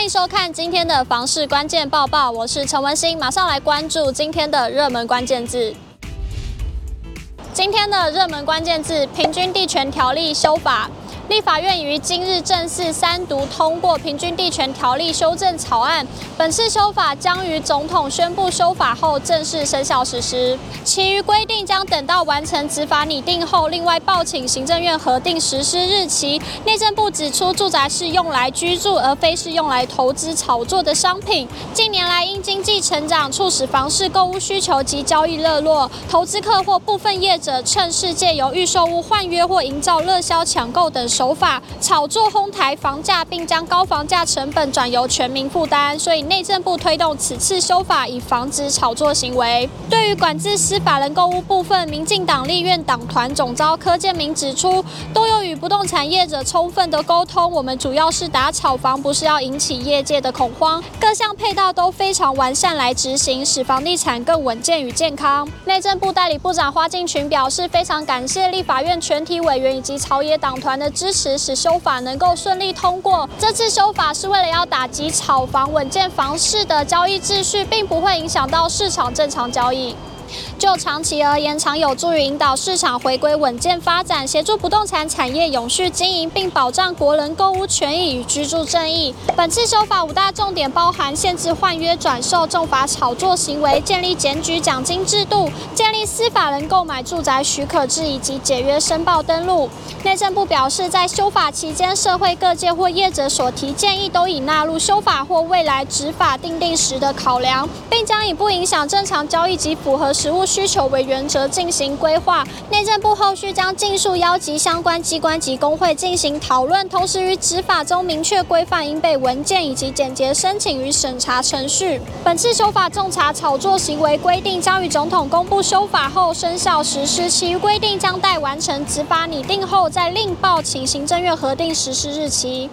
欢迎收看今天的房市关键报报，我是陈文心，马上来关注今天的热门关键字。今天的热门关键字：平均地权条例修法。立法院于今日正式三读通过《平均地权条例》修正草案，本次修法将于总统宣布修法后正式生效实施，其余规定将等到完成执法拟定后，另外报请行政院核定实施日期。内政部指出，住宅是用来居住，而非是用来投资炒作的商品。近年来，因经济成长促使房市购屋需求及交易热络，投资客或部分业者趁势借由预售屋换约或营造热销抢购等。手法炒作哄抬房价，并将高房价成本转由全民负担，所以内政部推动此次修法，以防止炒作行为。对于管制私法人购物部分，民进党立院党团总召柯建铭指出，都有与不动产业者充分的沟通，我们主要是打炒房，不是要引起业界的恐慌，各项配套都非常完善来执行，使房地产更稳健与健康。内政部代理部长花敬群表示，非常感谢立法院全体委员以及朝野党团的支持。使修法能够顺利通过。这次修法是为了要打击炒房，稳健房市的交易秩序，并不会影响到市场正常交易。就长期而言，常有助于引导市场回归稳健发展，协助不动产产业永续经营，并保障国人购屋权益与居住正义。本次修法五大重点包含限制换约转售、重罚炒作行为、建立检举奖金制度、建立司法人购买住宅许可制以及解约申报登录。内政部表示，在修法期间，社会各界或业者所提建议都已纳入修法或未来执法订定时的考量，并将以不影响正常交易及符合实务需求为原则进行规划，内政部后续将尽速邀集相关机关及工会进行讨论，同时于执法中明确规范应备文件以及简洁申请与审查程序。本次修法重查炒作行为规定将于总统公布修法后生效实施，其余规定将待完成执法拟定后再另报请行政院核定实施日期。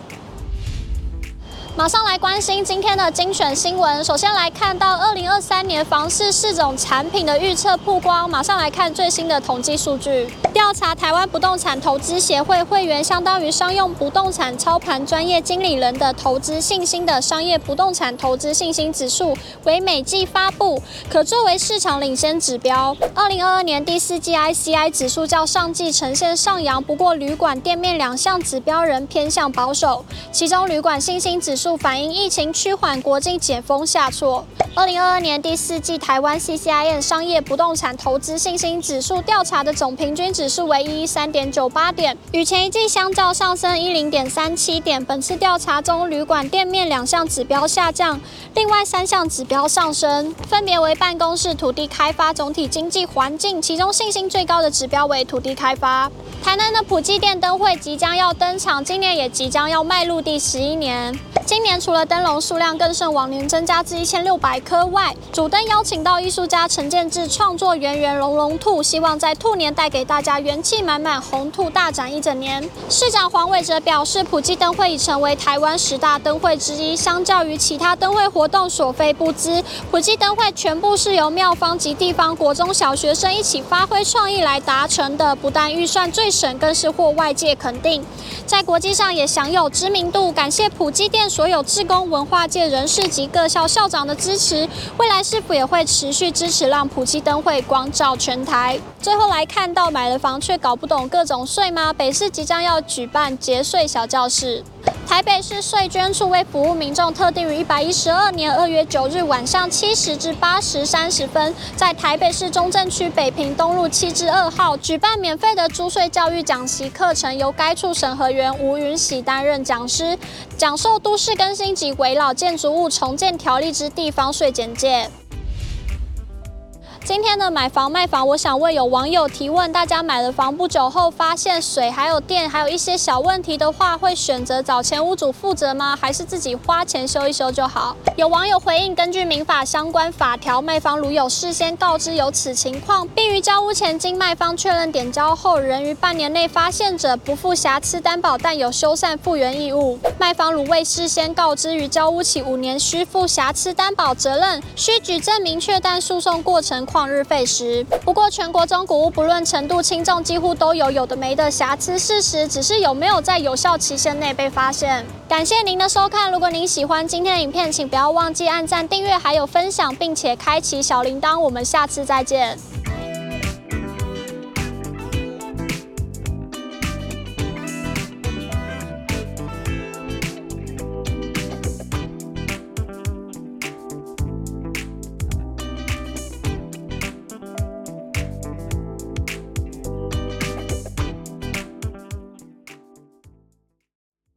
马上来关心今天的精选新闻。首先来看到二零二三年房市四种产品的预测曝光。马上来看最新的统计数据。调查台湾不动产投资协会会员，相当于商用不动产操盘专业经理人的投资信心的商业不动产投资信心指数，为每季发布，可作为市场领先指标。二零二二年第四季 ICI 指数较上季呈现上扬，不过旅馆、店面两项指标仍偏向保守，其中旅馆信心指数。反映疫情趋缓，国境解封下挫。二零二二年第四季台湾 CCIM 商业不动产投资信心指数调查的总平均指数为一一三点九八点，与前一季相较上升一零点三七点。本次调查中，旅馆店面两项指标下降，另外三项指标上升，分别为办公室、土地开发、总体经济环境。其中信心最高的指标为土地开发。台南的普济电灯会即将要登场，今年也即将要迈入第十一年。今年除了灯笼数量更胜往年增加至一千六百颗外，主灯邀请到艺术家陈建志创作圆圆龙龙兔，希望在兔年带给大家元气满满，红兔大展一整年。市长黄伟哲表示，普济灯会已成为台湾十大灯会之一，相较于其他灯会活动所费不貲，普济灯会全部是由庙方及地方国中小学生一起发挥创意来达成的，不但预算最省，更是获外界肯定，在国际上也享有知名度。感谢普济殿。所有志工、文化界人士及各校校长的支持，未来是否也会持续支持，让普济灯会光照全台？最后来看到买了房却搞不懂各种税吗？北市即将要举办节税小教室。台北市税捐处为服务民众，特定于一百一十二年二月九日晚上七时至八时三十分，在台北市中正区北平东路七之二号举办免费的租税教育讲习课程，由该处审核员吴云喜担任讲师，讲授都市更新及危老建筑物重建条例之地方税简介。今天的买房卖房，我想问有网友提问：大家买了房不久后，发现水还有电还有一些小问题的话，会选择找前屋主负责吗？还是自己花钱修一修就好？有网友回应：根据民法相关法条，卖方如有事先告知有此情况，并于交屋前经卖方确认点交后，仍于半年内发现者，不负瑕疵担保，但有修缮复原义务。卖方如未事先告知，于交屋起五年需负瑕疵担保责任，需举证明确，但诉讼过程旷日费时。不过，全国中古屋不论程度轻重，几乎都有有的没的瑕疵。事实只是有没有在有效期限内被发现。感谢您的收看，如果您喜欢今天的影片，请不要忘记按赞、订阅还有分享，并且开启小铃铛。我们下次再见。